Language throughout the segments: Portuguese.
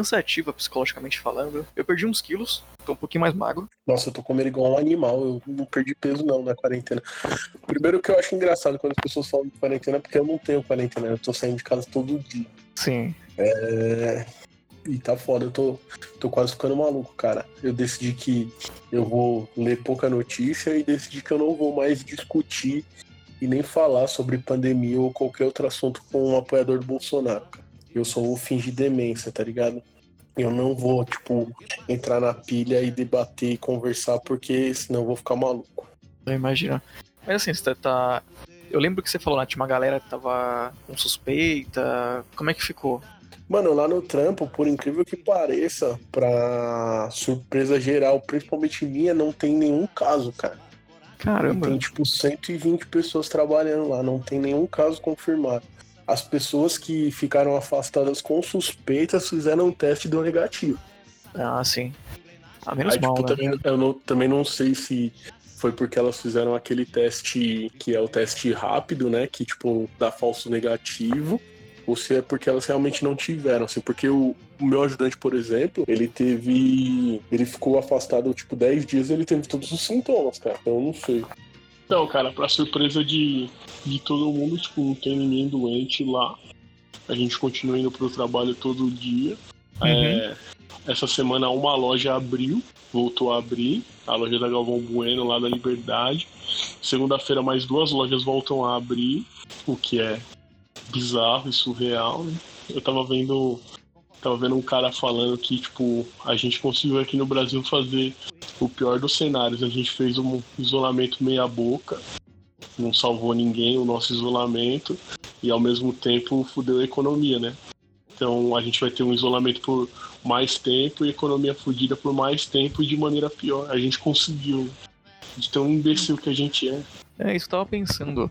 cansativa psicologicamente falando. Eu perdi uns quilos, tô um pouquinho mais magro. Nossa, eu tô comendo igual um animal. Eu não perdi peso não na quarentena. Primeiro que eu acho engraçado quando as pessoas falam de quarentena, porque eu não tenho quarentena. Eu tô saindo de casa todo dia. Sim. É... E tá foda, eu tô, tô quase ficando maluco, cara. Eu decidi que eu vou ler pouca notícia e decidi que eu não vou mais discutir e nem falar sobre pandemia ou qualquer outro assunto com um apoiador do Bolsonaro, cara. Eu sou o fingir demência, tá ligado? Eu não vou, tipo, entrar na pilha e debater e conversar, porque senão eu vou ficar maluco. Eu imagino. Mas assim, você tá. Eu lembro que você falou lá, tinha uma galera que tava com suspeita. Como é que ficou? Mano, lá no trampo, por incrível que pareça, pra surpresa geral, principalmente minha, não tem nenhum caso, cara. Caramba. Tem tipo 120 pessoas trabalhando lá, não tem nenhum caso confirmado. As pessoas que ficaram afastadas com suspeitas fizeram um teste e deu negativo. Ah, sim. Ah, menos Aí, mal, tipo, né? também, eu não, também não sei se foi porque elas fizeram aquele teste que é o teste rápido, né? Que, tipo, dá falso negativo. Ou se é porque elas realmente não tiveram, assim, porque o, o meu ajudante, por exemplo, ele teve. Ele ficou afastado, tipo, 10 dias e ele teve todos os sintomas, cara. Então eu não sei. Então, cara, pra surpresa de, de todo mundo, tipo, não tem ninguém doente lá. A gente continua indo pro trabalho todo dia. É, essa semana uma loja abriu, voltou a abrir, a loja da Galvão Bueno lá da Liberdade. Segunda-feira mais duas lojas voltam a abrir, o que é bizarro e surreal, né? Eu tava vendo. Tava vendo um cara falando que, tipo, a gente conseguiu aqui no Brasil fazer o pior dos cenários. A gente fez um isolamento meia boca, não salvou ninguém o nosso isolamento, e ao mesmo tempo fudeu a economia, né? Então a gente vai ter um isolamento por mais tempo e economia fudida por mais tempo e de maneira pior. A gente conseguiu. De tão imbecil que a gente é. É, isso que eu tava pensando.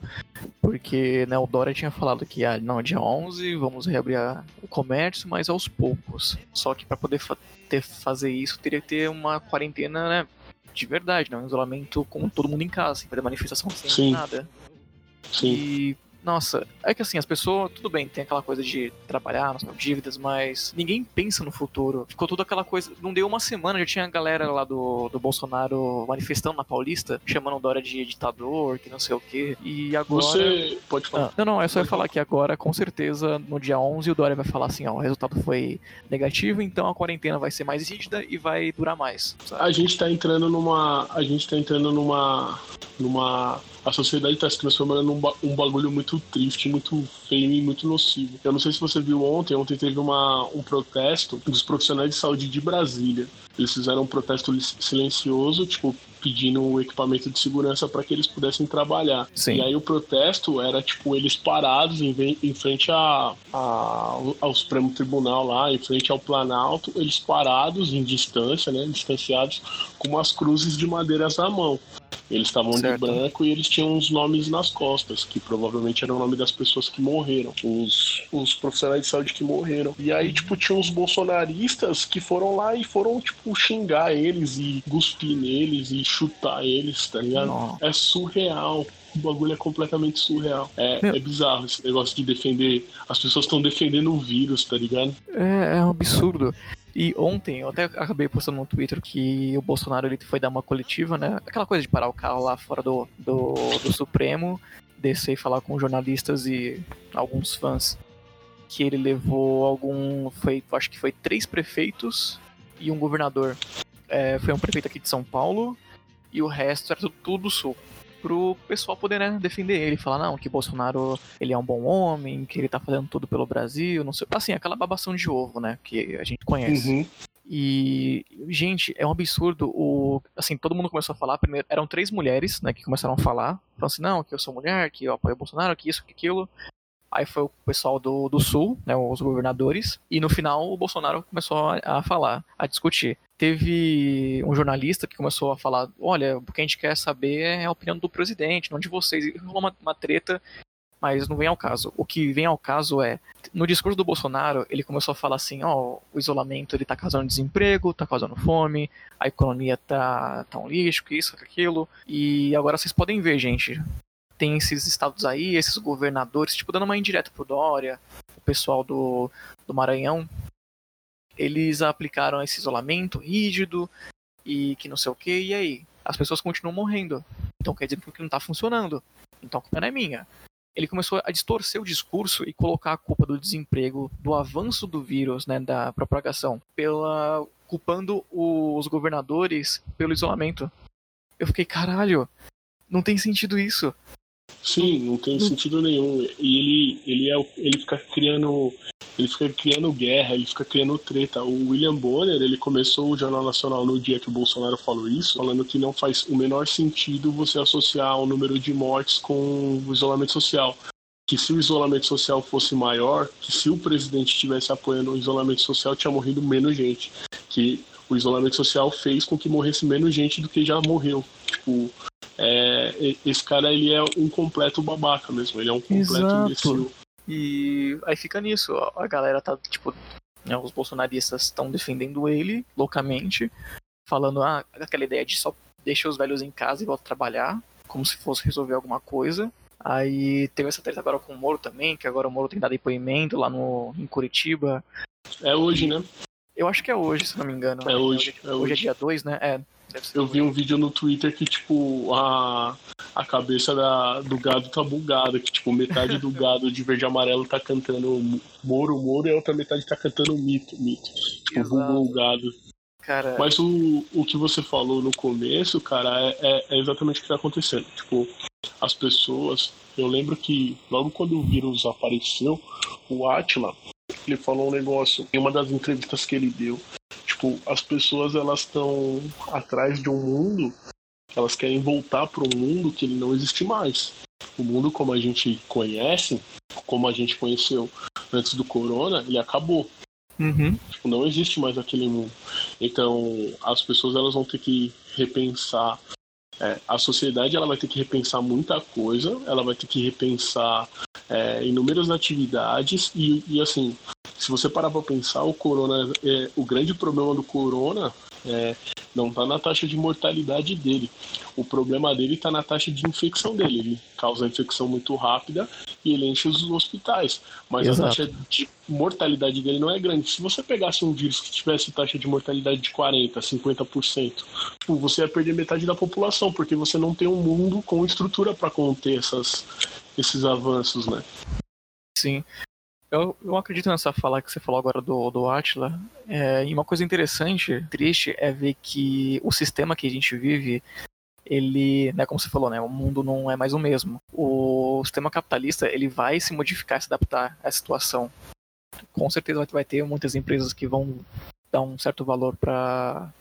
Porque né, o Dória tinha falado que ah, não, dia 11 vamos reabrir a- o comércio, mas aos poucos. Só que para poder fa- ter, fazer isso, teria que ter uma quarentena né, de verdade, né, um isolamento com todo mundo em casa, sem fazer manifestação, sem Sim. nada. Sim. E, nossa, é que assim, as pessoas, tudo bem, tem aquela coisa de trabalhar, não são dívidas, mas ninguém pensa no futuro. Ficou toda aquela coisa. Não deu uma semana, já tinha a galera lá do, do Bolsonaro manifestando na Paulista, chamando o Dória de ditador, que não sei o quê. E agora. Você pode falar. Ah, não, não, eu só ia falar que agora, com certeza, no dia 11, o Dória vai falar assim: ó, o resultado foi negativo, então a quarentena vai ser mais rígida e vai durar mais. sabe? A gente tá entrando numa. A gente tá entrando numa. numa. A sociedade tá se transformando num um bagulho muito triste, muito feio e muito nocivo. Eu não sei se você viu ontem, ontem teve uma, um protesto dos profissionais de saúde de Brasília. Eles fizeram um protesto silencioso, tipo, pedindo o equipamento de segurança para que eles pudessem trabalhar. Sim. E aí o protesto era, tipo, eles parados em, em frente a, a- ao Supremo Tribunal lá, em frente ao Planalto, eles parados em distância, né, distanciados, com umas cruzes de madeiras na mão. Eles estavam de branco e eles tinham uns nomes nas costas, que provavelmente eram o nome das pessoas que morreram, os, os profissionais de saúde que morreram. E aí, tipo, tinha uns bolsonaristas que foram lá e foram, tipo, xingar eles e cuspir neles e chutar eles, tá ligado? Não. É surreal. O bagulho é completamente surreal. É, Meu. é bizarro esse negócio de defender. As pessoas estão defendendo o vírus, tá ligado? É, é um absurdo. E ontem eu até acabei postando no Twitter que o Bolsonaro ele foi dar uma coletiva, né? Aquela coisa de parar o carro lá fora do, do, do Supremo, descer e falar com jornalistas e alguns fãs. Que ele levou algum. Foi, acho que foi três prefeitos e um governador. É, foi um prefeito aqui de São Paulo e o resto era tudo, tudo do sul. Pro pessoal poder né, defender ele, falar, não, que Bolsonaro ele é um bom homem, que ele tá fazendo tudo pelo Brasil, não sei. Assim, aquela babação de ovo, né? Que a gente conhece. Uhum. E, gente, é um absurdo. O, assim, todo mundo começou a falar. Primeiro, eram três mulheres, né, que começaram a falar. Falando assim, não, que eu sou mulher, que eu apoio o Bolsonaro, que isso, que aquilo. Aí foi o pessoal do, do Sul, né, os governadores. E no final o Bolsonaro começou a, falar, a discutir. teve um jornalista que começou a falar: olha, o que a gente quer saber é a opinião do presidente, não de vocês. E rolou uma, uma treta, mas não vem ao caso. O que vem ao caso é, no discurso do Bolsonaro, ele começou a falar assim: ó, oh, o isolamento ele tá causando desemprego, tá causando fome, a economia tá, tá um lixo, que isso, que aquilo. E agora vocês podem ver, gente. Tem esses estados aí, esses governadores, tipo, dando uma indireta pro Dória, o pessoal do, do Maranhão, eles aplicaram esse isolamento rígido e que não sei o que, e aí? As pessoas continuam morrendo. Então quer dizer que não está funcionando. Então a culpa não é minha. Ele começou a distorcer o discurso e colocar a culpa do desemprego, do avanço do vírus, né, da propagação, pela culpando os governadores pelo isolamento. Eu fiquei, caralho, não tem sentido isso. Sim, não tem sentido nenhum. E ele, ele, é, ele fica criando ele fica criando guerra, ele fica criando treta. O William Bonner, ele começou o Jornal Nacional no dia que o Bolsonaro falou isso, falando que não faz o menor sentido você associar o número de mortes com o isolamento social. Que se o isolamento social fosse maior, que se o presidente estivesse apoiando o isolamento social, tinha morrido menos gente. Que o isolamento social fez com que morresse menos gente do que já morreu. Tipo, é, esse cara ele é um completo babaca mesmo, ele é um completo Exato. imbecil. E aí fica nisso, a galera tá, tipo, né, os bolsonaristas estão defendendo ele loucamente, falando ah, aquela ideia de só deixa os velhos em casa e volta a trabalhar, como se fosse resolver alguma coisa. Aí teve essa treta agora com o Moro também, que agora o Moro tem dado depoimento lá no, em Curitiba. É hoje, né? Eu acho que é hoje, se não me engano. É hoje. É hoje, hoje é dia 2, né? É. Eu vi um vídeo no Twitter que, tipo, a, a cabeça da, do gado tá bugada, que, tipo, metade do gado de verde e amarelo tá cantando Moro, Moro, e a outra metade tá cantando Mito, Mito. Tipo, Exato. bugou o gado. Cara... Mas o, o que você falou no começo, cara, é, é, é exatamente o que tá acontecendo. Tipo, as pessoas. Eu lembro que logo quando o vírus apareceu, o Atila, ele falou um negócio em uma das entrevistas que ele deu tipo, as pessoas elas estão atrás de um mundo, elas querem voltar para um mundo que ele não existe mais. O mundo como a gente conhece, como a gente conheceu antes do corona, ele acabou. Uhum. Tipo, não existe mais aquele mundo. Então, as pessoas elas vão ter que repensar. É, a sociedade ela vai ter que repensar muita coisa, ela vai ter que repensar é, inúmeras atividades e, e assim se você parar para pensar, o corona, é, o grande problema do corona é, não está na taxa de mortalidade dele. O problema dele está na taxa de infecção dele. Ele causa infecção muito rápida e ele enche os hospitais. Mas Exato. a taxa de mortalidade dele não é grande. Se você pegasse um vírus que tivesse taxa de mortalidade de 40%, 50%, tipo, você ia perder metade da população, porque você não tem um mundo com estrutura para conter essas, esses avanços, né? Sim. Eu, eu acredito nessa fala que você falou agora do, do Atila. É, e uma coisa interessante, triste, é ver que o sistema que a gente vive, ele, né, como você falou, né, o mundo não é mais o mesmo. O sistema capitalista, ele vai se modificar, se adaptar à situação. Com certeza vai ter muitas empresas que vão dar um certo valor para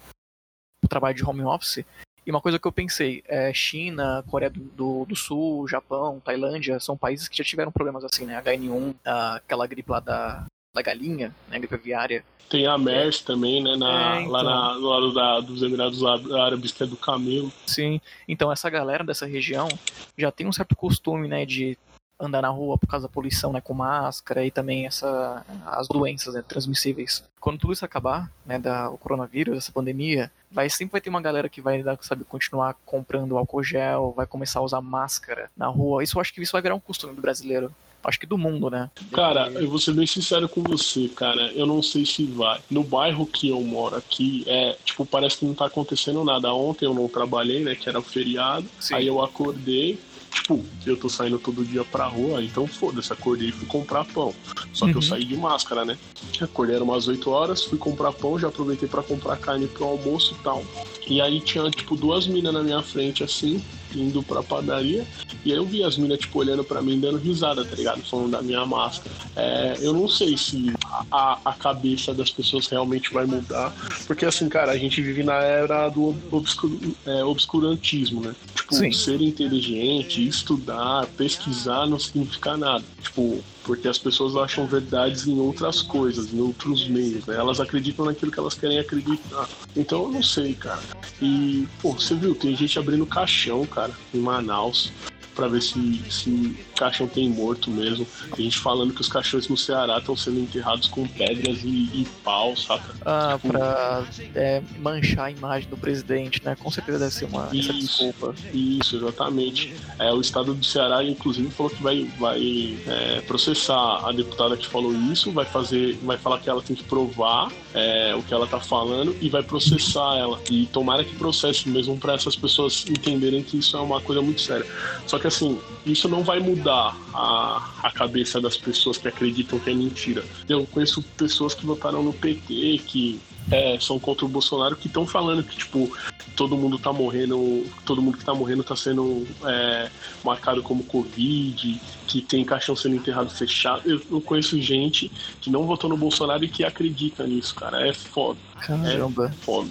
o trabalho de home office, e uma coisa que eu pensei, é China, Coreia do, do, do, Sul, Japão, Tailândia, são países que já tiveram problemas assim, né? HN1, aquela gripe lá da, da galinha, né? Gripe aviária. Tem a MERS é. também, né? Na, é, então. Lá na, no lado da, dos Emirados Árabes, que é do camelo. Sim, então essa galera dessa região já tem um certo costume, né? De andar na rua por causa da poluição, né, com máscara e também essa as doenças né, transmissíveis. Quando tudo isso acabar, né, da o coronavírus, essa pandemia, vai sempre vai ter uma galera que vai sabe continuar comprando álcool gel, vai começar a usar máscara na rua. Isso eu acho que isso vai virar um costume do brasileiro. Acho que do mundo, né? Cara, eu vou ser bem sincero com você, cara. Eu não sei se vai. No bairro que eu moro aqui, é, tipo, parece que não tá acontecendo nada. Ontem eu não trabalhei, né? Que era o feriado. Sim. Aí eu acordei, Tipo, eu tô saindo todo dia pra rua, então foda-se, acordei e fui comprar pão. Só que uhum. eu saí de máscara, né? Acordei era umas 8 horas, fui comprar pão, já aproveitei para comprar carne pro almoço e tal. E aí tinha, tipo, duas minas na minha frente, assim, indo pra padaria. E aí eu vi as minas, tipo, olhando pra mim, dando risada, tá ligado? Falando da minha máscara. É, eu não sei se a, a cabeça das pessoas realmente vai mudar. Porque, assim, cara, a gente vive na era do obscur, é, obscurantismo, né? Tipo, Sim. ser inteligente, estudar, pesquisar não significa nada. Tipo, porque as pessoas acham verdades em outras coisas, em outros meios, né? Elas acreditam naquilo que elas querem acreditar. Então eu não sei, cara. E, pô, você viu, tem gente abrindo caixão, cara, em Manaus. Pra ver se, se caixão tem morto mesmo. Tem gente falando que os caixões no Ceará estão sendo enterrados com pedras e, e pau, saca? Ah, pra é, manchar a imagem do presidente, né? Com certeza deve ser uma Isso. desculpa. Isso, exatamente. É, o estado do Ceará, inclusive, falou que vai, vai é, processar a deputada que falou isso, vai fazer, vai falar que ela tem que provar é, o que ela tá falando e vai processar ela. E tomara que processe mesmo para essas pessoas entenderem que isso é uma coisa muito séria. Só que assim, isso não vai mudar a, a cabeça das pessoas que acreditam que é mentira. Eu conheço pessoas que votaram no PT, que é, são contra o Bolsonaro, que estão falando que, tipo, todo mundo tá morrendo, todo mundo que tá morrendo tá sendo é, marcado como Covid, que tem caixão sendo enterrado fechado. Eu, eu conheço gente que não votou no Bolsonaro e que acredita nisso, cara. É foda, Caramba. foda.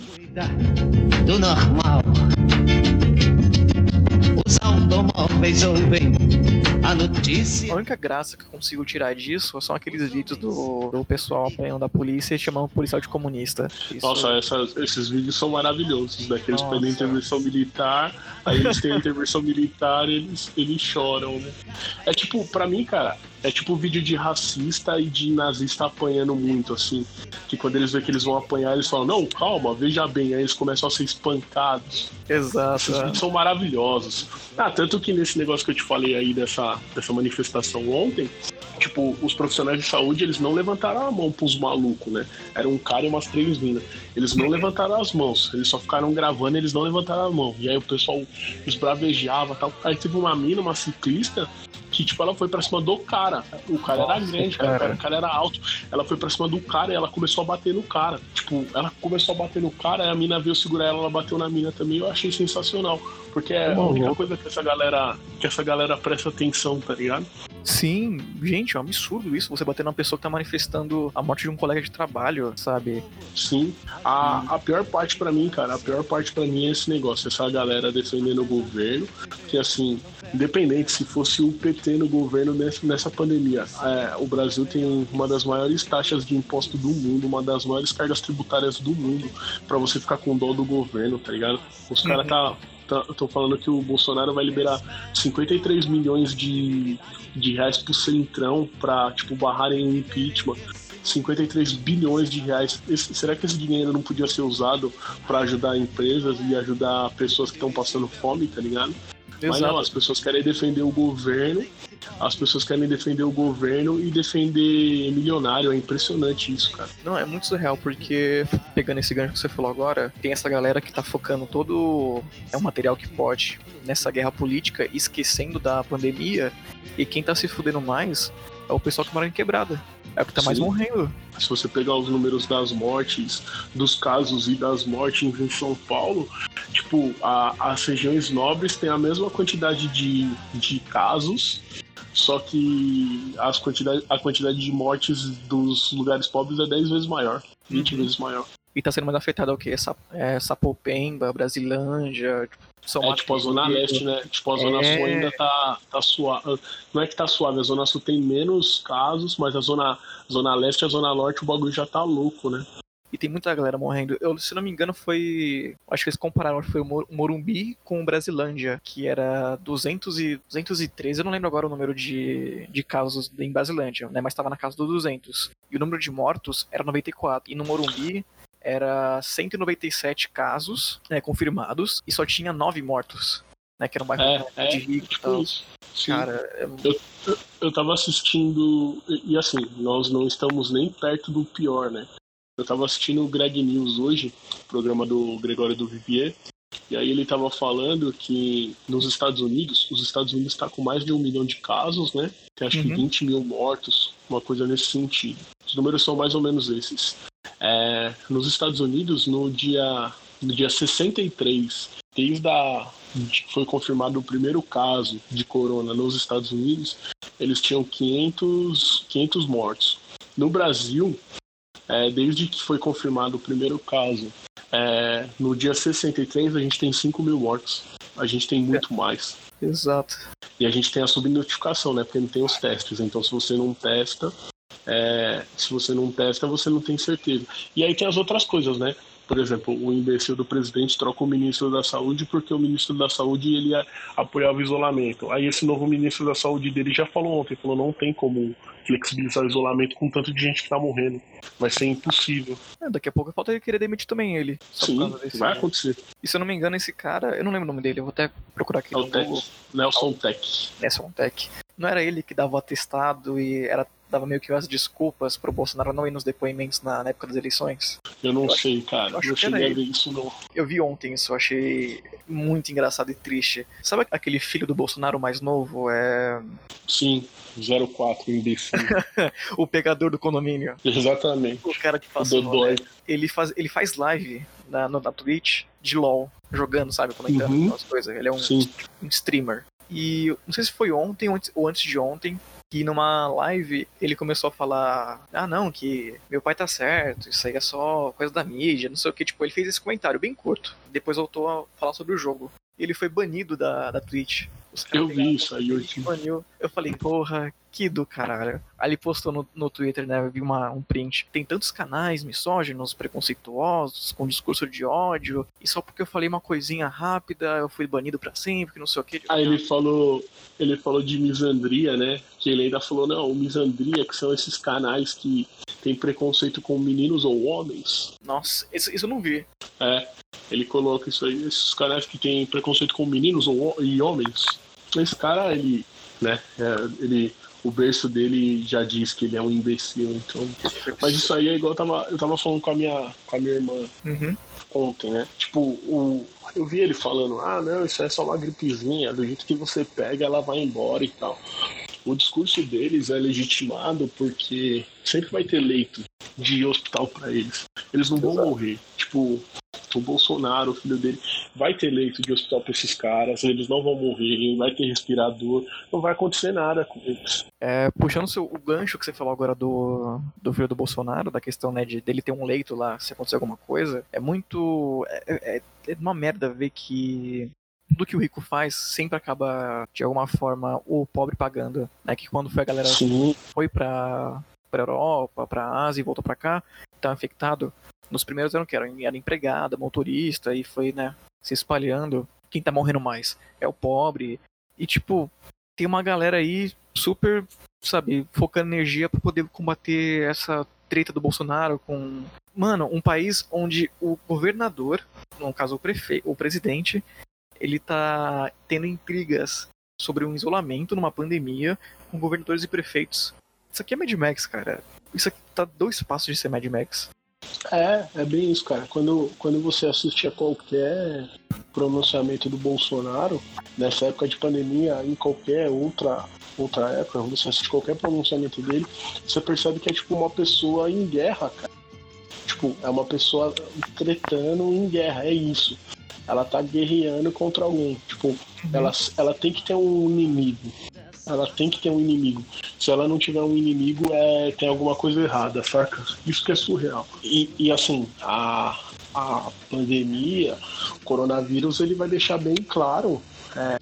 do normal. Os automóveis ouvem a notícia. A única graça que eu consigo tirar disso são aqueles vídeos do, do pessoal apanhando a polícia e chamando o policial de comunista. Isso- Nossa, essas- esses vídeos são maravilhosos, daqueles Nossa. pedem intervenção militar, aí eles têm a intervenção militar e eles, eles choram, né? É tipo, pra mim, cara, é tipo vídeo de racista e de nazista apanhando muito, assim. Que quando eles veem que eles vão apanhar, eles falam, não, calma, veja bem, aí eles começam a ser espancados. Exato. Esses vídeos são maravilhosos. Ah, tanto que nesse negócio que eu te falei aí dessa, dessa manifestação ontem, tipo, os profissionais de saúde, eles não levantaram a mão pros malucos, né? Era um cara e umas três minas. Eles não levantaram as mãos, eles só ficaram gravando, eles não levantaram a mão. E aí o pessoal esbravejava e tal. Aí teve uma mina, uma ciclista, que, tipo, ela foi pra cima do cara. O cara era Nossa, grande, cara. cara. O cara era alto. Ela foi pra cima do cara e ela começou a bater no cara. Tipo, ela começou a bater no cara, aí a mina veio segurar ela, ela bateu na mina também. Eu achei sensacional. Porque é a única coisa que essa galera, que essa galera presta atenção, tá ligado? Sim, gente, é um absurdo isso. Você bater numa pessoa que tá manifestando a morte de um colega de trabalho, sabe? Sim. A, a pior parte pra mim, cara, a pior parte pra mim é esse negócio, essa galera defendendo o governo, que assim, independente se fosse o PT no governo nessa, pandemia, é, o Brasil tem uma das maiores taxas de imposto do mundo, uma das maiores cargas tributárias do mundo, pra você ficar com dó do governo, tá ligado? Os caras tá. Tá, tô falando que o Bolsonaro vai liberar 53 milhões de, de reais pro Centrão pra, tipo, barrarem o impeachment. 53 bilhões de reais. Esse- será que esse dinheiro não podia ser usado para ajudar empresas e ajudar pessoas que estão passando fome, tá ligado? Mas não, as pessoas querem defender o governo, as pessoas querem defender o governo e defender milionário. É impressionante isso, cara. Não, é muito surreal, porque, pegando esse gancho que você falou agora, tem essa galera que tá focando todo é o material que pode nessa guerra política, esquecendo da pandemia, e quem tá se fudendo mais é o pessoal que mora em quebrada. É o que tá mais Sim. morrendo. Se você pegar os números das mortes, dos casos e das mortes em São Paulo, tipo, a- as regiões nobres têm a mesma quantidade de, de casos, só que as quantidade, a quantidade de mortes dos lugares pobres é 10 vezes maior, 20 Uhum. vezes maior. E tá sendo mais afetado o quê? Sa é, Sapopemba, Brasilândia, São É tipo a Zona. Leste, né? Tipo, a Zona É. Sul ainda tá, tá suave. Não é que tá suave, a Zona Sul tem menos casos, mas a Zona, zona Leste e a Zona Norte o bagulho já tá louco, né? E tem muita galera morrendo. Eu, se não me engano, foi. Acho que eles compararam, foi o Mor- Morumbi com o Brasilândia, que era 200 e, 213. Eu não lembro agora o número de, de casos em Brasilândia, né? Mas estava na casa dos 200. E o número de mortos era 94. E no Morumbi era 197 casos né, confirmados e só tinha 9 mortos. Né, que era um bairro É, é, de rico e tipo tal. isso. Cara, é Eu tava assistindo, e, e assim, nós não estamos nem perto do pior, né? Eu tava assistindo o Greg News hoje, programa do Gregório do Vivier, e aí ele tava falando que nos Estados Unidos, os Estados Unidos está com mais de um milhão de casos, né? Tem acho que Uhum. 20 mil mortos, uma coisa nesse sentido. Os números são mais ou menos esses. É, nos Estados Unidos, no dia, no dia 63, desde a, que foi confirmado o primeiro caso de corona nos Estados Unidos, eles tinham 500, 500 mortos. No Brasil, é, desde que foi confirmado o primeiro caso, é, no dia 63 a gente tem 5 mil mortos. A gente tem muito mais. Exato. E a gente tem a subnotificação, né? Porque não tem os testes. Então, se você não testa, é, se você não testa, você não tem certeza. E aí tem as outras coisas, né? Por exemplo, o imbecil do presidente troca o ministro da saúde porque o ministro da saúde ele apoiava o isolamento. Aí esse novo ministro da saúde dele já falou ontem, falou não tem como flexibilizar o isolamento com tanto de gente que tá morrendo. Vai ser impossível. É, daqui a pouco falta ele querer demitir também ele. Sim, vai acontecer. E se eu não me engano, esse cara, eu não lembro o nome dele, eu vou até procurar aqui. É o Tech. Nelson Tech. Nelson Tech. Não era ele que dava o atestado e era dava meio que as desculpas pro Bolsonaro não ir nos depoimentos na, na época das eleições. Eu não eu sei, acho, cara. Eu, eu cheguei a ver isso não. Eu vi ontem isso, eu achei muito engraçado e triste. Sabe aquele filho do Bolsonaro mais novo? É. Sim, 04, imbecil. o pegador do condomínio. Exatamente. O cara que passou. Né? Ele faz, ele faz live na, na Twitch de LOL, jogando, sabe? Comentando uhum. as coisas. Ele é um, um streamer. E não sei se foi ontem ou antes de ontem, que numa live ele começou a falar: Ah, não, que meu pai tá certo, isso aí é só coisa da mídia, não sei o que. Tipo, ele fez esse comentário bem curto. Depois voltou a falar sobre o jogo. Ele foi banido da, da Twitch. Eu vi isso aí hoje. Eu falei, porra, que do caralho. Aí ele postou no, no Twitter, né? Eu vi uma, um print. Tem tantos canais misóginos, preconceituosos, com discurso de ódio. E só porque eu falei uma coisinha rápida, eu fui banido para sempre, não sei o que. Aí ele falou. Ele falou de misandria, né? Que ele ainda falou, não, misandria, que são esses canais que tem preconceito com meninos ou homens. Nossa, isso, isso eu não vi. É, ele coloca isso aí, esses canais que tem preconceito com meninos ou, e homens. Esse cara, ele, né, é, ele, o berço dele já diz que ele é um imbecil, então. Mas isso aí é igual eu tava, eu tava falando com a minha, com a minha irmã uhum. ontem, né? Tipo, o, eu vi ele falando, ah, não, isso é só uma gripezinha, do jeito que você pega, ela vai embora e tal. O discurso deles é legitimado porque sempre vai ter leito de hospital para eles. Eles não vão Exato. morrer. Tipo, o Bolsonaro, o filho dele, vai ter leito de hospital para esses caras, eles não vão morrer, vai ter respirador, não vai acontecer nada com eles. É, puxando seu, o gancho que você falou agora do, do filho do Bolsonaro, da questão né, de dele ter um leito lá se acontecer alguma coisa, é muito. É, é, é uma merda ver que tudo que o rico faz sempre acaba, de alguma forma, o pobre pagando. Né? Que quando foi a galera Sim. foi pra, pra Europa, pra Ásia e voltou pra cá, tava infectado, nos primeiros eram que era, era empregada, motorista, e foi, né, se espalhando. Quem tá morrendo mais é o pobre. E, tipo, tem uma galera aí super, sabe, focando energia para poder combater essa treta do Bolsonaro com. Mano, um país onde o governador, no caso o prefeito, o presidente, ele tá tendo intrigas sobre um isolamento numa pandemia com governadores e prefeitos. Isso aqui é Mad Max, cara. Isso aqui tá dois passos de ser Mad Max. É, é bem isso, cara. Quando, quando você assiste a qualquer pronunciamento do Bolsonaro, nessa época de pandemia, em qualquer outra, outra época, você assiste qualquer pronunciamento dele, você percebe que é tipo uma pessoa em guerra, cara. Tipo, é uma pessoa tretando em guerra, é isso. Ela tá guerreando contra alguém. Tipo, uhum. ela, ela tem que ter um inimigo ela tem que ter um inimigo. Se ela não tiver um inimigo, é, tem alguma coisa errada, saca? Isso que é surreal. E, e assim, a, a pandemia, o coronavírus, ele vai deixar bem claro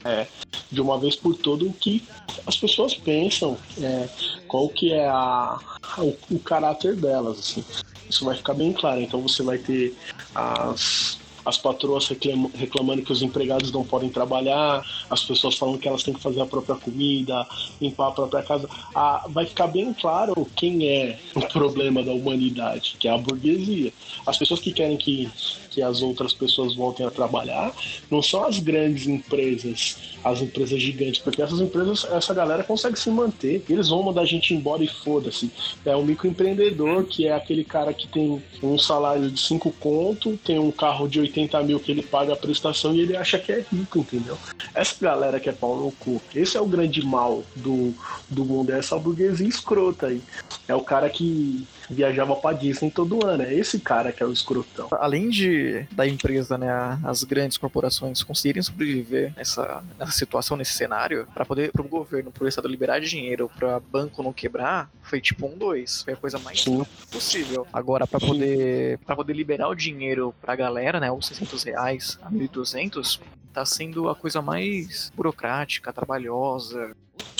é, de uma vez por todo o que as pessoas pensam, é, qual que é a, o, o caráter delas. Assim. Isso vai ficar bem claro. Então você vai ter as as patroas reclamando que os empregados não podem trabalhar, as pessoas falando que elas têm que fazer a própria comida, limpar a própria casa. Ah, vai ficar bem claro quem é o problema da humanidade, que é a burguesia. As pessoas que querem que, que as outras pessoas voltem a trabalhar não são as grandes empresas, as empresas gigantes, porque essas empresas, essa galera consegue se manter. Eles vão mandar a gente embora e foda-se. É o microempreendedor, que é aquele cara que tem um salário de 5 conto, tem um carro de 80 80 mil que ele paga a prestação e ele acha que é rico, entendeu? Essa galera que é pau no cu, esse é o grande mal do, do mundo, é essa burguesia escrota aí. É o cara que viajava pra Disney todo ano, é esse cara que é o escrotão. Além de da empresa, né, as grandes corporações conseguirem sobreviver nessa, nessa situação, nesse cenário, para poder pro governo, pro estado liberar dinheiro, para banco não quebrar, foi tipo um dois, foi a coisa mais Sim. possível. Agora para poder para poder liberar o dinheiro pra galera, né, os 600 reais a 1.200, tá sendo a coisa mais burocrática, trabalhosa.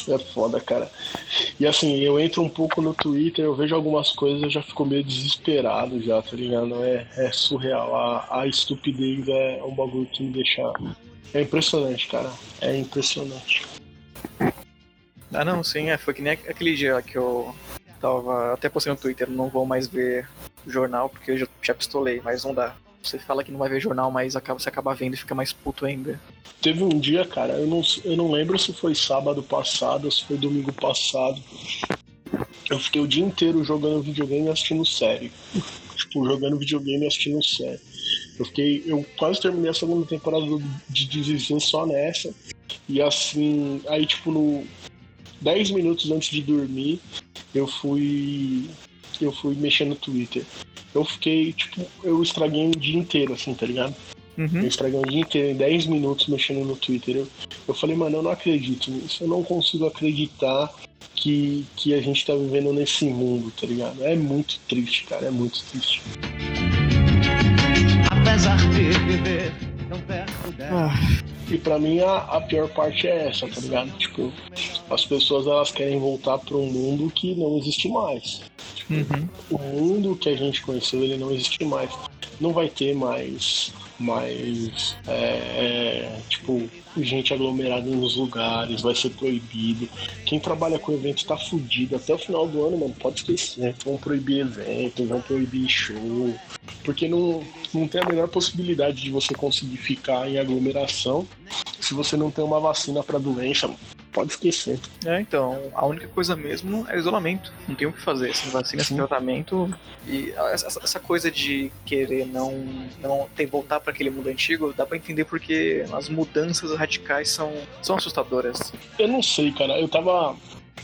É foda, cara. E assim, eu entro um pouco no Twitter, eu vejo algumas coisas, eu já fico meio desesperado já, tá ligado? É, é surreal. A, a estupidez é um bagulho que me deixa. É impressionante, cara. É impressionante. Ah, não, sim, é, foi que nem aquele dia que eu tava até postei no Twitter, não vou mais ver jornal porque eu já, já pistolei, mas não dá. Você fala que não vai ver jornal, mas acaba, você acaba vendo e fica mais puto ainda. Teve um dia, cara, eu não, eu não lembro se foi sábado passado ou se foi domingo passado. Eu fiquei o dia inteiro jogando videogame e assistindo série. Tipo, jogando videogame e assistindo série. Eu fiquei. Eu quase terminei a segunda temporada de Desistir só nessa. E assim, aí tipo, no 10 minutos antes de dormir, eu fui. Eu fui mexer no Twitter. Eu fiquei, tipo, eu estraguei um dia inteiro, assim, tá ligado? Eu Uhum. estraguei um dia inteiro, em 10 minutos mexendo no Twitter. Eu, eu falei, mano, eu não acredito nisso. Eu não consigo acreditar que, que a gente tá vivendo nesse mundo, tá ligado? É muito triste, cara. É muito triste. Apesar de. Ah, E pra mim a, a pior parte é essa, tá ligado? Tipo, as pessoas elas querem voltar pra um mundo que não existe mais. uhum. O mundo que a gente conheceu, ele não existe mais. Não vai ter mais, mais é, é, tipo, gente aglomerada nos lugares, vai ser proibido. Quem trabalha com evento tá fudido. Até o final do ano, mano, pode esquecer. Vão proibir eventos, vão proibir show. Porque não, não tem a menor possibilidade de você conseguir ficar em aglomeração se você não tem uma vacina pra doença. mano. Pode esquecer. É, então, a única coisa mesmo é isolamento. Não tem o que fazer. Sem vacina, sem Sim. tratamento. E essa, essa coisa de querer não, não ter, voltar para aquele mundo antigo, dá pra entender porque as mudanças radicais são, são assustadoras. Eu não sei, cara. Eu tava.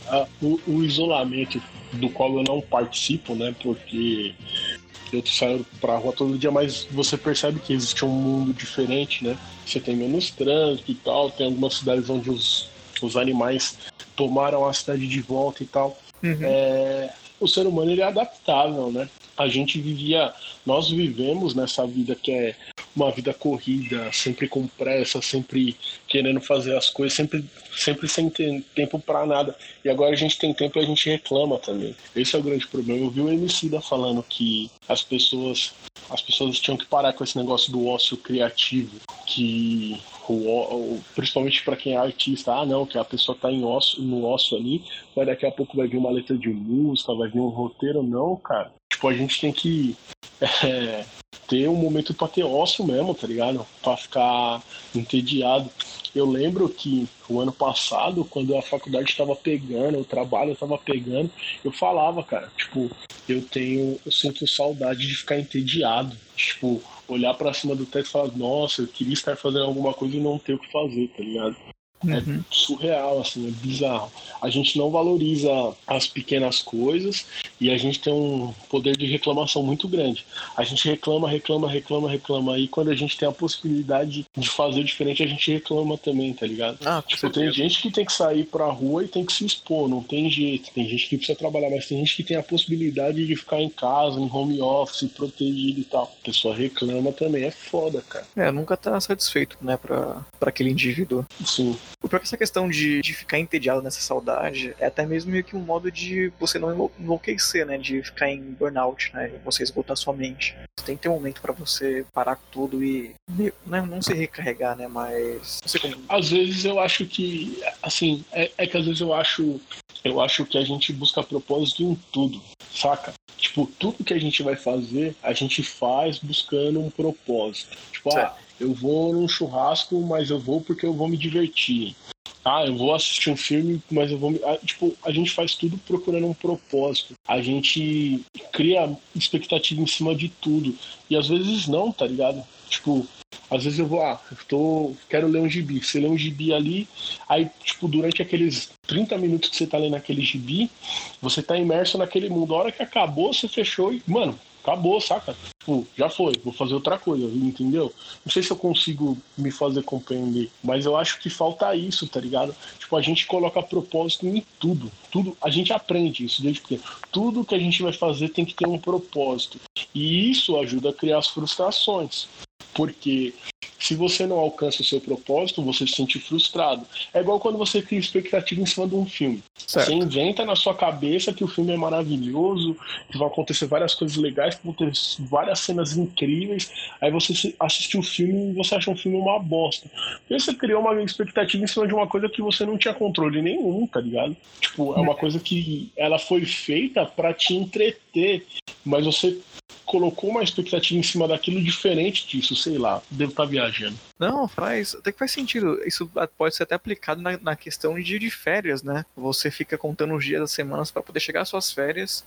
ah, o, o isolamento do qual eu não participo, né? Porque eu saio pra rua todo dia, mas você percebe que existe um mundo diferente, né? Você tem menos trânsito e tal, tem algumas cidades onde os, os animais tomaram a cidade de volta e tal. É, o ser humano ele é adaptável, né? A gente vivia, nós vivemos nessa vida que é uma vida corrida, sempre com pressa, sempre querendo fazer as coisas, sempre, sempre sem ter tempo pra nada. E agora a gente tem tempo e a gente reclama também. Esse é o grande problema. Eu vi o Emicida falando que as pessoas, as pessoas tinham que parar com esse negócio do ócio criativo, que o, principalmente para quem é artista, ah não, que a pessoa tá em ócio, no ócio ali, mas daqui a pouco vai vir uma letra de música, vai vir um roteiro, não, cara. Tipo, a gente tem que é, ter um momento pra ter ócio mesmo, tá ligado? Pra ficar entediado. Eu lembro que o ano passado, quando a faculdade estava pegando, o trabalho estava pegando, eu falava, cara, tipo, eu tenho, eu sinto saudade de ficar entediado. Tipo, olhar pra cima do teto e falar, nossa, eu queria estar fazendo alguma coisa e não ter o que fazer, tá ligado? Uhum. surreal, assim, é bizarro. A gente não valoriza as pequenas coisas e a gente tem um poder de reclamação muito grande. A gente reclama, reclama, reclama, reclama. E quando a gente tem a possibilidade de fazer diferente, a gente reclama também, tá ligado? Ah, Tipo, tem gente que tem que sair pra rua e tem que se expor, não tem jeito. Tem gente que precisa trabalhar, mas tem gente que tem a possibilidade de ficar em casa, em home office, protegido e tal. A pessoa reclama também, é foda, cara. É, nunca tá satisfeito, né, pra, pra aquele indivíduo. Sim, O pior é que essa questão de, de ficar entediado nessa saudade é até mesmo meio que um modo de você não enlou- enlouquecer, né? De ficar em burnout, né? Você esgotar sua mente. Tem que ter um momento pra você parar com tudo e né, não se recarregar, né? Mas. Como. às vezes eu acho que assim é, é que às vezes eu acho eu acho que a gente busca propósito em tudo saca tipo tudo que a gente vai fazer a gente faz buscando um propósito tipo ah Certo. Eu vou num churrasco mas eu vou porque eu vou me divertir ah, eu vou assistir um filme, mas eu vou. me- ah, Tipo, a gente faz tudo procurando um propósito. A gente cria expectativa em cima de tudo. E às vezes não, tá ligado? Tipo, às vezes eu vou, ah, eu tô, quero ler um gibi. Você lê um gibi ali, aí, tipo, durante aqueles 30 minutos que você tá lendo aquele gibi, você tá imerso naquele mundo. A hora que acabou, você fechou e, mano, acabou, saca? Tipo, já foi, vou fazer outra coisa, entendeu? Não sei se eu consigo me fazer compreender, mas eu acho que falta isso, tá ligado? Tipo, a gente coloca propósito em tudo. Tudo, a gente aprende isso desde porque tudo que a gente vai fazer tem que ter um propósito. E isso ajuda a criar as frustrações. Porque se você não alcança o seu propósito, você se sente frustrado. É igual quando você cria expectativa em cima de um filme. Certo. Você inventa na sua cabeça que o filme é maravilhoso, que vão acontecer várias coisas legais, que vão ter várias cenas incríveis. Aí você assiste o filme e você acha um filme uma bosta. Porque você criou uma expectativa em cima de uma coisa que você não tinha controle nenhum, tá ligado? Tipo, é uma coisa que ela foi feita para te entreter, mas você colocou uma expectativa em cima daquilo diferente disso, sei lá, devo estar tá viajando. Não, faz, até que faz sentido. Isso pode ser até aplicado na, na questão de, de férias, né? Você fica contando os dias das semanas para poder chegar às suas férias.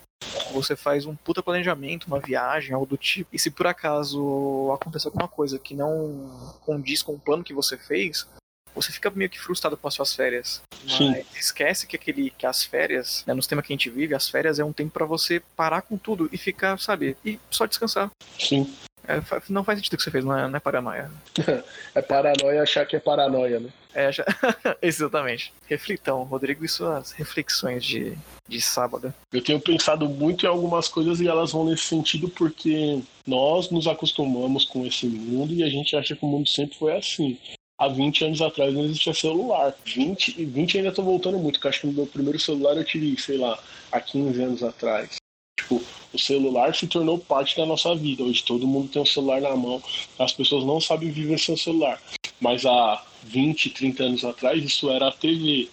Você faz um puta planejamento, uma viagem, algo do tipo. E se por acaso acontecer alguma coisa que não condiz com o plano que você fez, você fica meio que frustrado com as suas férias. Sim. Mas esquece que aquele que as férias, né, no sistema que a gente vive, as férias é um tempo para você parar com tudo e ficar, sabe, e só descansar. Sim. É, não faz sentido o que você fez, não é, não é paranoia. é paranoia achar que é paranoia, né? É, já... exatamente. Reflitão, Rodrigo, e suas reflexões de, de sábado. Eu tenho pensado muito em algumas coisas e elas vão nesse sentido porque nós nos acostumamos com esse mundo e a gente acha que o mundo sempre foi assim há 20 anos atrás não existia celular. 20, 20 ainda tô voltando muito, porque acho que meu primeiro celular eu tive, sei lá, há 15 anos atrás. Tipo, o celular se tornou parte da nossa vida. Hoje todo mundo tem um celular na mão. As pessoas não sabem viver sem o celular. Mas há 20, 30 anos atrás isso era a TV.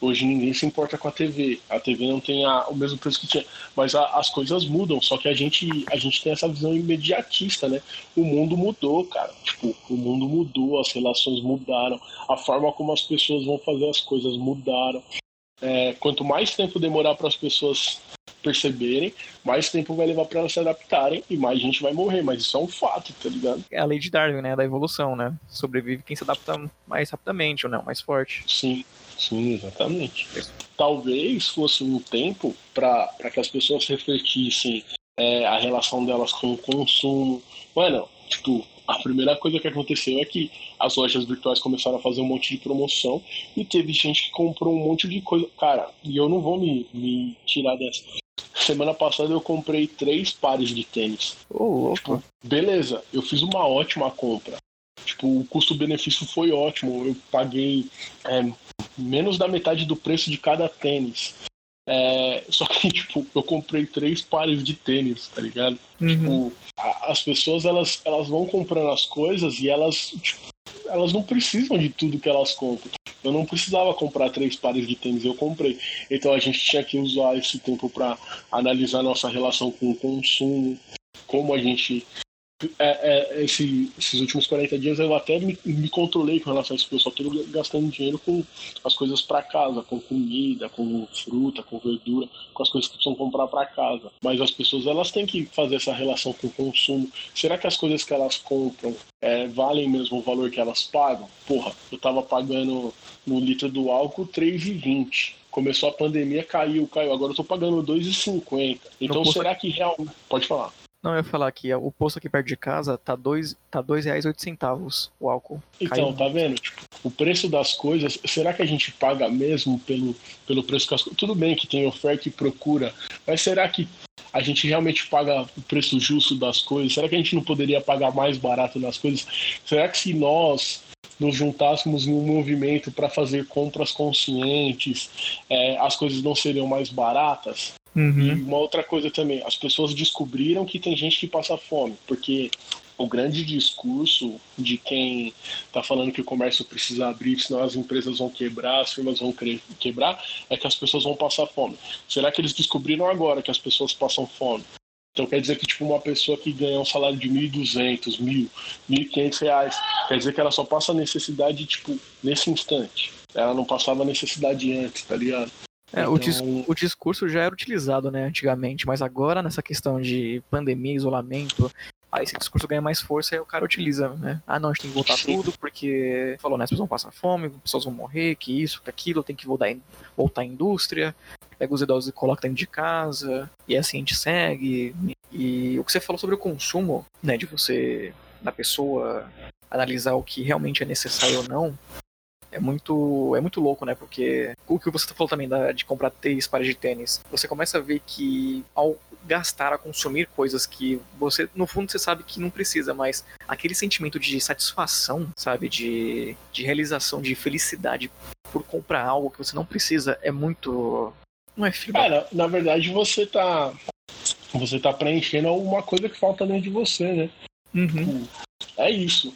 Hoje ninguém se importa com a TV. A TV não tem a, o mesmo preço que tinha. Mas a, as coisas mudam, só que a gente, a gente tem essa visão imediatista, né? O mundo mudou, cara. Tipo, o mundo mudou, as relações mudaram, a forma como as pessoas vão fazer as coisas mudaram. É, quanto mais tempo demorar para as pessoas perceberem, mais tempo vai levar para elas se adaptarem e mais gente vai morrer, mas isso é um fato, tá ligado? É a lei de Darwin, né? Da evolução, né? Sobrevive quem se adapta mais rapidamente ou não, mais forte. Sim. Sim, exatamente. Talvez fosse um tempo para que as pessoas refletissem é, a relação delas com o consumo. Mano, tipo, a primeira coisa que aconteceu é que as lojas virtuais começaram a fazer um monte de promoção e teve gente que comprou um monte de coisa. Cara, e eu não vou me, me tirar dessa. Semana passada eu comprei três pares de tênis. Oh, tipo, beleza, eu fiz uma ótima compra. Tipo, o custo-benefício foi ótimo. Eu paguei é, menos da metade do preço de cada tênis. É, só que, tipo, eu comprei três pares de tênis, tá ligado? Uhum. Tipo, a, as pessoas, elas, elas vão comprando as coisas e elas, tipo, elas não precisam de tudo que elas compram. Eu não precisava comprar três pares de tênis, eu comprei. Então a gente tinha que usar esse tempo para analisar nossa relação com o consumo, como a gente é, é, esse, esses últimos 40 dias eu até me, me, controlei com relação a isso, porque eu só estou gastando dinheiro com as coisas para casa, com comida, com fruta, com verdura, com as coisas que precisam comprar para casa. Mas as pessoas elas têm que fazer essa relação com o consumo. Será que as coisas que elas compram é, valem mesmo o valor que elas pagam? Porra, eu estava pagando no litro do álcool 3,20 começou a pandemia, caiu, caiu. Agora eu tô pagando 2,50. Então será que realmente. Pode falar. Não, eu ia falar que o posto aqui perto de casa tá dois, tá dois reais oito centavos o álcool. Então, Caiu. tá vendo? Tipo, o preço das coisas, será que a gente paga mesmo pelo, pelo preço que as coisas... Tudo bem que tem oferta e procura, mas será que a gente realmente paga o preço justo das coisas? Será que a gente não poderia pagar mais barato nas coisas? Será que se nós nos juntássemos em um movimento para fazer compras conscientes, é, as coisas não seriam mais baratas? Uhum. E uma outra coisa também, as pessoas descobriram que tem gente que passa fome, porque o grande discurso de quem está falando que o comércio precisa abrir, senão as empresas vão quebrar, as firmas vão quebrar, é que as pessoas vão passar fome. Será que eles descobriram agora que as pessoas passam fome? Então quer dizer que tipo uma pessoa que ganha um salário de 1.200, 1.000, 1.500 reais, quer dizer que ela só passa necessidade tipo nesse instante. Ela não passava necessidade antes, tá ligado? É, então... o, dis o, discurso já era utilizado, né, antigamente, mas agora nessa questão de pandemia, isolamento, aí esse discurso ganha mais força e o cara utiliza, né? Ah, não, a gente tem que voltar Sim. tudo porque falou, né, as pessoas vão passar fome, as pessoas vão morrer, que isso, que aquilo, tem que voltar, voltar à indústria. pega os idosos e coloca dentro de casa, e assim a gente segue. E o que você falou sobre o consumo, né, de você, da pessoa, analisar o que realmente é necessário ou não, é muito, é muito louco, né? Porque o que você falou também da, de comprar três pares de tênis, você começa a ver que ao gastar, a consumir coisas que você, no fundo, você sabe que não precisa, mas aquele sentimento de satisfação, sabe? De, de realização, de felicidade por comprar algo que você não precisa é muito. Não é filho. Cara, na verdade você tá. Você tá preenchendo alguma coisa que falta dentro de você, né? Uhum. É isso.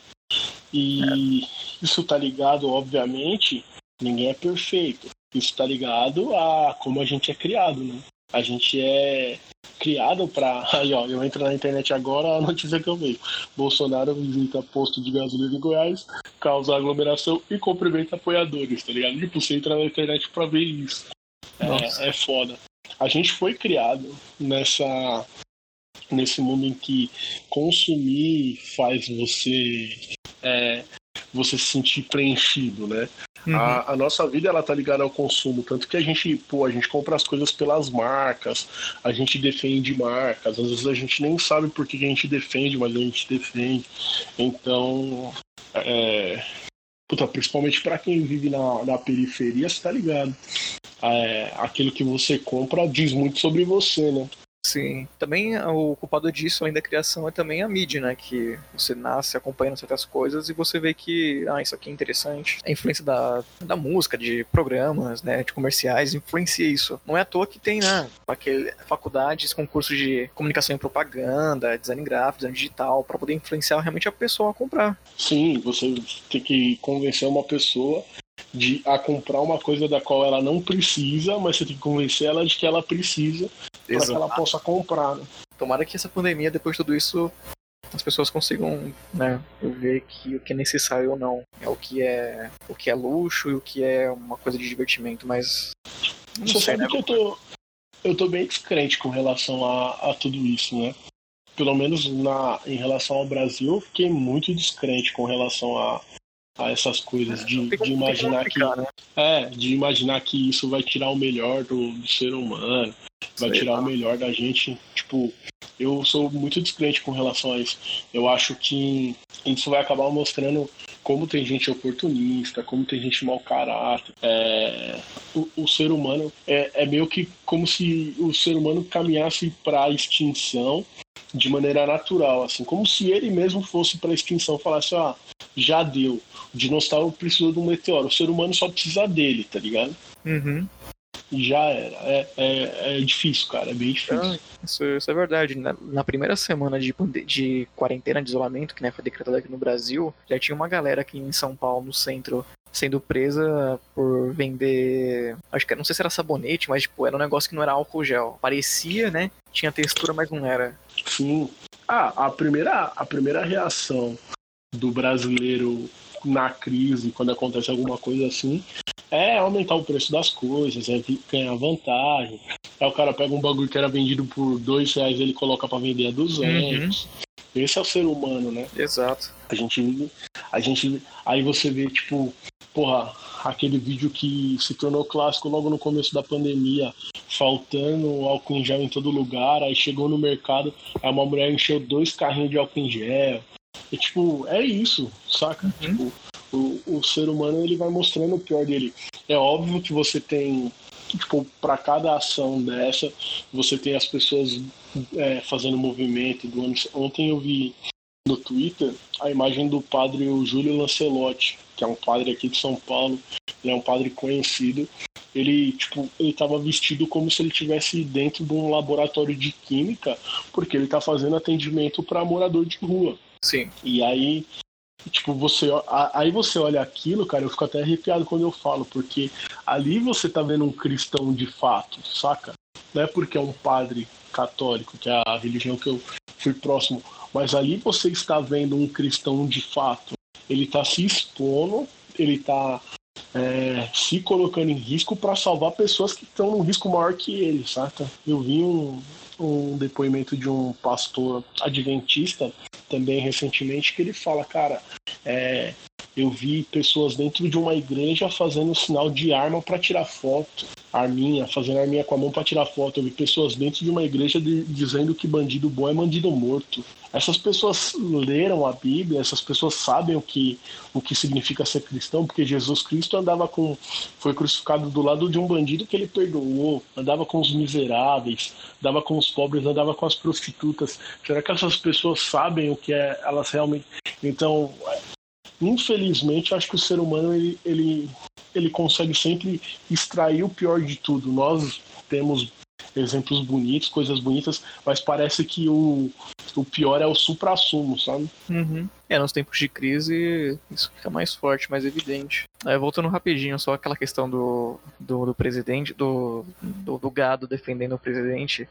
E é. isso tá ligado, obviamente, ninguém é perfeito. Isso tá ligado a como a gente é criado, né? A gente é criado para. Aí, ó, eu entro na internet agora, a notícia que eu vejo. Bolsonaro visita posto de gasolina em Goiás, causa aglomeração e cumprimenta apoiadores, tá ligado? Tipo, você entra na internet para ver isso. É, é foda. A gente foi criado nessa nesse mundo em que consumir faz você é, você se sentir preenchido, né? Uhum. A, a, nossa vida ela tá ligada ao consumo, tanto que a gente, pô, a gente compra as coisas pelas marcas, a gente defende marcas, às vezes a gente nem sabe por que a gente defende, mas a gente defende. Então, é, puta, principalmente para quem vive na, na periferia, você tá ligado. É, aquilo que você compra diz muito sobre você, né? Sim. Também o culpado disso, além da criação, é também a mídia, né? Que você nasce acompanhando certas coisas e você vê que, ah, isso aqui é interessante. A influência da, da música, de programas, né? De comerciais, influencia isso. Não é à toa que tem, né? Aquele, faculdades, concursos de comunicação e propaganda, design gráfico, design digital, para poder influenciar realmente a pessoa a comprar. Sim, você tem que convencer uma pessoa de a comprar uma coisa da qual ela não precisa, mas você tem que convencer ela de que ela precisa para que ela possa comprar. Né? Tomara que essa pandemia, depois de tudo isso, as pessoas consigam né, ver que o que é necessário ou não é o que é o que é luxo e o que é uma coisa de divertimento, mas não Você sei, sabe né? que eu tô eu tô bem descrente com relação a, a tudo isso, né? Pelo menos na, em relação ao Brasil, eu fiquei muito descrente com relação a, a essas coisas, de, de imaginar que. Né? É, de imaginar que isso vai tirar o melhor do, do ser humano, vai tirar o melhor da gente. Tipo, eu sou muito descrente com relação a isso. Eu acho que isso vai acabar mostrando como tem gente oportunista, como tem gente mau caráter. É, o, o, ser humano é, é meio que como se o ser humano caminhasse para a extinção de maneira natural, assim, como se ele mesmo fosse para a extinção, falasse, ah, já deu. O dinossauro precisou de um meteoro. O ser humano só precisa dele, tá ligado? Uhum. E já era. É, é, é, difícil, cara. É bem difícil. Ah, isso, isso, é verdade. Na, na, primeira semana de, de quarentena, de isolamento, que né, foi decretada aqui no Brasil, já tinha uma galera aqui em São Paulo, no centro, sendo presa por vender. Acho que não sei se era sabonete, mas tipo, era um negócio que não era álcool gel. Parecia, né? Tinha textura, mas não era. Sim. Ah, a primeira, a primeira reação do brasileiro na crise, quando acontece alguma coisa assim, é aumentar o preço das coisas, é ganhar vantagem. Aí o cara pega um bagulho que era vendido por dois reais ele coloca para vender a 200. Uhum. Esse é o ser humano, né? Exato. A gente, a gente, aí você vê tipo, porra, aquele vídeo que se tornou clássico logo no começo da pandemia, faltando álcool em gel em todo lugar, aí chegou no mercado, aí uma mulher encheu dois carrinhos de álcool em gel. E, tipo, é isso, saca? Uhum. Tipo, o, o ser humano ele vai mostrando o pior dele. É óbvio que você tem, tipo, para cada ação dessa, você tem as pessoas é, fazendo movimento. Ontem eu vi no Twitter a imagem do padre Júlio Lancelotti, que é um padre aqui de São Paulo. Ele é um padre conhecido. Ele, tipo, ele tava vestido como se ele tivesse dentro de um laboratório de química, porque ele tá fazendo atendimento para morador de rua. Sim. E aí, tipo, você. Aí você olha aquilo, cara, eu fico até arrepiado quando eu falo, porque ali você tá vendo um cristão de fato, saca? Não é porque é um padre católico, que é a religião que eu fui próximo, mas ali você está vendo um cristão de fato. Ele tá se expondo, ele tá é, se colocando em risco para salvar pessoas que estão num risco maior que ele, saca? Eu vi um, um depoimento de um pastor adventista também recentemente que ele fala, cara, é, Eu vi pessoas dentro de uma igreja fazendo sinal de arma para tirar foto. Arminha, fazendo arminha com a mão para tirar foto. Eu vi pessoas dentro de uma igreja de, dizendo que bandido bom é bandido morto. Essas pessoas leram a Bíblia, essas pessoas sabem o que, o que significa ser cristão, porque Jesus Cristo andava com. foi crucificado do lado de um bandido que ele perdoou, andava com os miseráveis, andava com os pobres, andava com as prostitutas. Será que essas pessoas sabem o que é elas realmente. Então, infelizmente, acho que o ser humano ele, ele, ele consegue sempre extrair o pior de tudo. Nós temos exemplos bonitos, coisas bonitas, mas parece que o, o pior é o supra-sumo, sabe? Uhum. É, nos tempos de crise isso fica mais forte, mais evidente. É, voltando rapidinho, só aquela questão do, do, do presidente, do, do, do, gado defendendo o presidente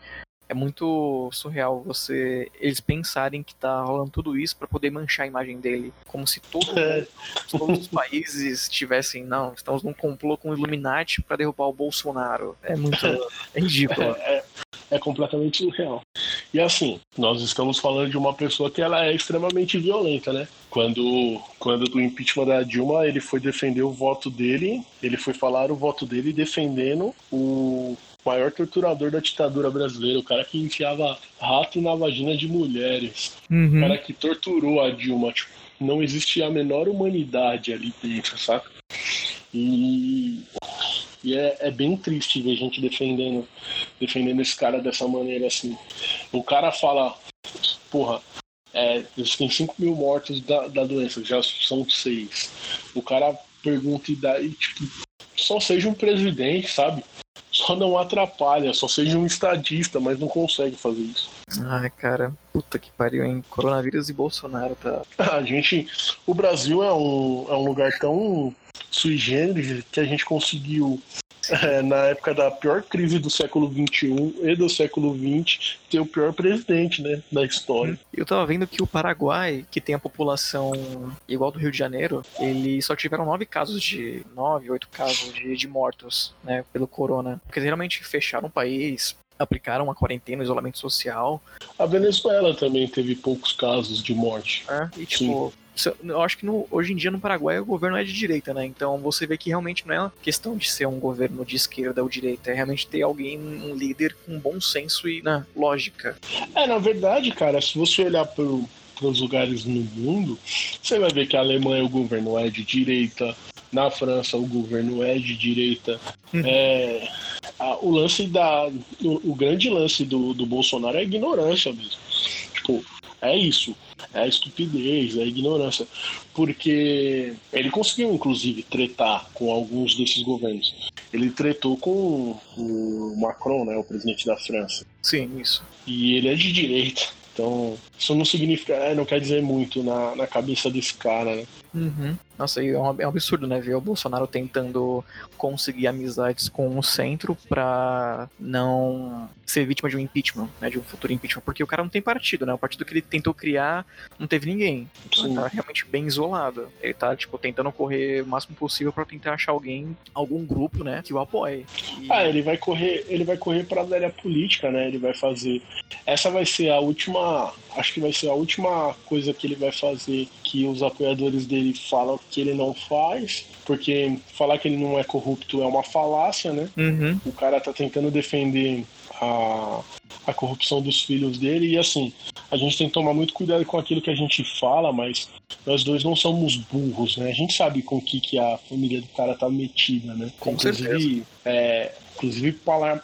é muito surreal você eles pensarem que tá rolando tudo isso para poder manchar a imagem dele, como se todo é. todos os países tivessem, não, estamos num complô com o Illuminati para derrubar o Bolsonaro. É muito é ridículo. É, é, é, completamente surreal. E assim, nós estamos falando de uma pessoa que ela é extremamente violenta, né? Quando, quando do impeachment da Dilma, ele foi defender o voto dele, ele foi falar o voto dele defendendo o maior torturador da ditadura brasileira, o cara que enfiava rato na vagina de mulheres, uhum. o cara que torturou a Dilma, tipo, não existia a menor humanidade ali dentro, saca? E, e é, é, bem triste ver gente defendendo, defendendo esse cara dessa maneira assim. O cara fala, porra, é, têm 5 mil mortos da, da doença, já são seis. O cara pergunta e dá, e, tipo, só seja um presidente, sabe? Só não atrapalha, só seja um estadista, mas não consegue fazer isso. Ai, cara, puta que pariu, hein? Coronavírus e Bolsonaro, tá? A gente. O Brasil é um, é um lugar tão sui generis que a gente conseguiu é, na época da pior crise do século XXI e do século XX, ter o pior presidente, né, da história. Eu tava vendo que o Paraguai, que tem a população igual do Rio de Janeiro, eles só tiveram nove casos de. nove, oito casos de, de mortos, né, pelo corona. Porque realmente fecharam o país, aplicaram uma quarentena, um isolamento social. A Venezuela também teve poucos casos de morte. É, e tipo, Sim eu acho que no, hoje em dia no Paraguai o governo é de direita, né? Então você vê que realmente não é uma questão de ser um governo de esquerda ou direita, é realmente ter alguém, um líder com bom senso e né, lógica. É, na verdade, cara, se você olhar para os lugares no mundo, você vai ver que a Alemanha o governo é de direita, na França o governo é de direita. Uhum. É, a, o lance da. O, o grande lance do, do Bolsonaro é a ignorância mesmo. Tipo, é isso. É a estupidez, é a ignorância. Porque ele conseguiu, inclusive, tretar com alguns desses governos. Ele tretou com o Macron, né, o presidente da França. Sim, isso. E ele é de direita. Então, isso não significa, é, não quer dizer muito na, na cabeça desse cara, né? Uhum. Nossa, é um, é um absurdo, né? Ver o Bolsonaro tentando conseguir amizades com o centro pra não ser vítima de um impeachment, né? De um futuro impeachment. Porque o cara não tem partido, né? O partido que ele tentou criar não teve ninguém. Então ele tá realmente bem isolado. Ele tá, tipo, tentando correr o máximo possível para tentar achar alguém, algum grupo, né? Que o apoie. E... Ah, ele vai correr, ele vai correr pra velha política, né? Ele vai fazer. Essa vai ser a última. Acho que vai ser a última coisa que ele vai fazer que os apoiadores dele falam que ele não faz, porque falar que ele não é corrupto é uma falácia, né? Uhum. O cara tá tentando defender a, a corrupção dos filhos dele e assim, a gente tem que tomar muito cuidado com aquilo que a gente fala, mas nós dois não somos burros, né? A gente sabe com o que, que a família do cara tá metida, né? Com inclusive, é, inclusive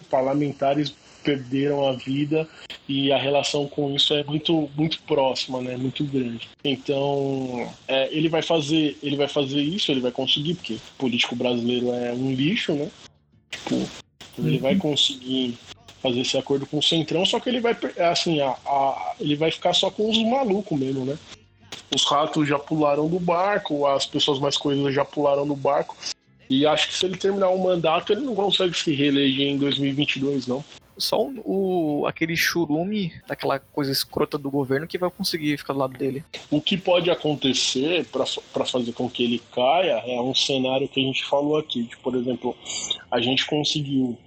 parlamentares perderam a vida e a relação com isso é muito muito próxima, né? Muito grande. Então é, ele vai fazer ele vai fazer isso, ele vai conseguir porque o político brasileiro é um lixo, né? Tipo, ele vai conseguir fazer esse acordo com o Centrão, só que ele vai assim a, a ele vai ficar só com os malucos mesmo, né? Os ratos já pularam do barco, as pessoas mais coisas já pularam do barco. E acho que se ele terminar o mandato, ele não consegue se reeleger em 2022, não só o, o, aquele churume daquela coisa escrota do governo que vai conseguir ficar do lado dele. O que pode acontecer para fazer com que ele caia é um cenário que a gente falou aqui. De, por exemplo, a gente conseguiu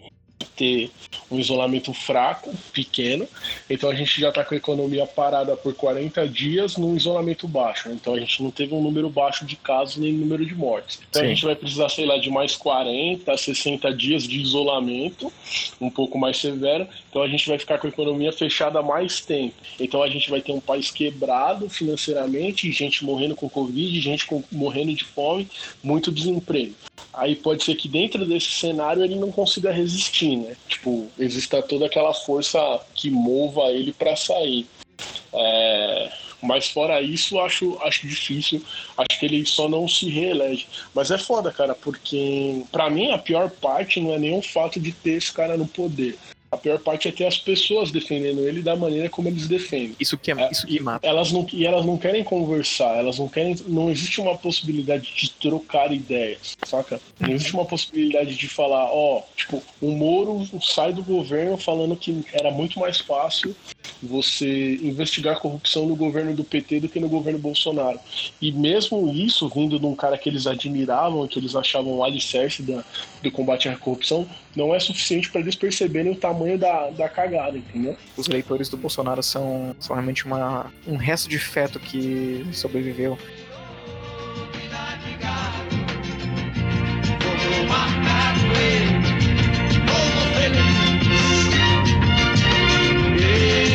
ter um isolamento fraco, pequeno. Então a gente já está com a economia parada por 40 dias num isolamento baixo. Então a gente não teve um número baixo de casos nem número de mortes. Então Sim. a gente vai precisar, sei lá, de mais 40, 60 dias de isolamento, um pouco mais severo. Então a gente vai ficar com a economia fechada mais tempo. Então a gente vai ter um país quebrado financeiramente, gente morrendo com Covid, gente com, morrendo de fome, muito desemprego. Aí pode ser que dentro desse cenário ele não consiga resistir, né? Tipo, exista toda aquela força que mova ele para sair. É, mas fora isso, acho, acho difícil. Acho que ele só não se reelege. Mas é foda, cara, porque para mim a pior parte não é o fato de ter esse cara no poder. A pior parte é ter as pessoas defendendo ele da maneira como eles defendem. Isso que, é, é isso que mata. Elas não, e elas não querem conversar, elas não querem. Não existe uma possibilidade de trocar ideias, saca? Não existe uma possibilidade de falar, ó, tipo, o Moro sai do governo falando que era muito mais fácil você investigar corrupção no governo do PT do que no governo Bolsonaro. E mesmo isso, vindo de um cara que eles admiravam, que eles achavam o alicerce da, do combate à corrupção, não é suficiente para eles perceberem o tamanho da, da cagada, entendeu? Os leitores do Bolsonaro são, são realmente uma, um resto de feto que sobreviveu. Yeah.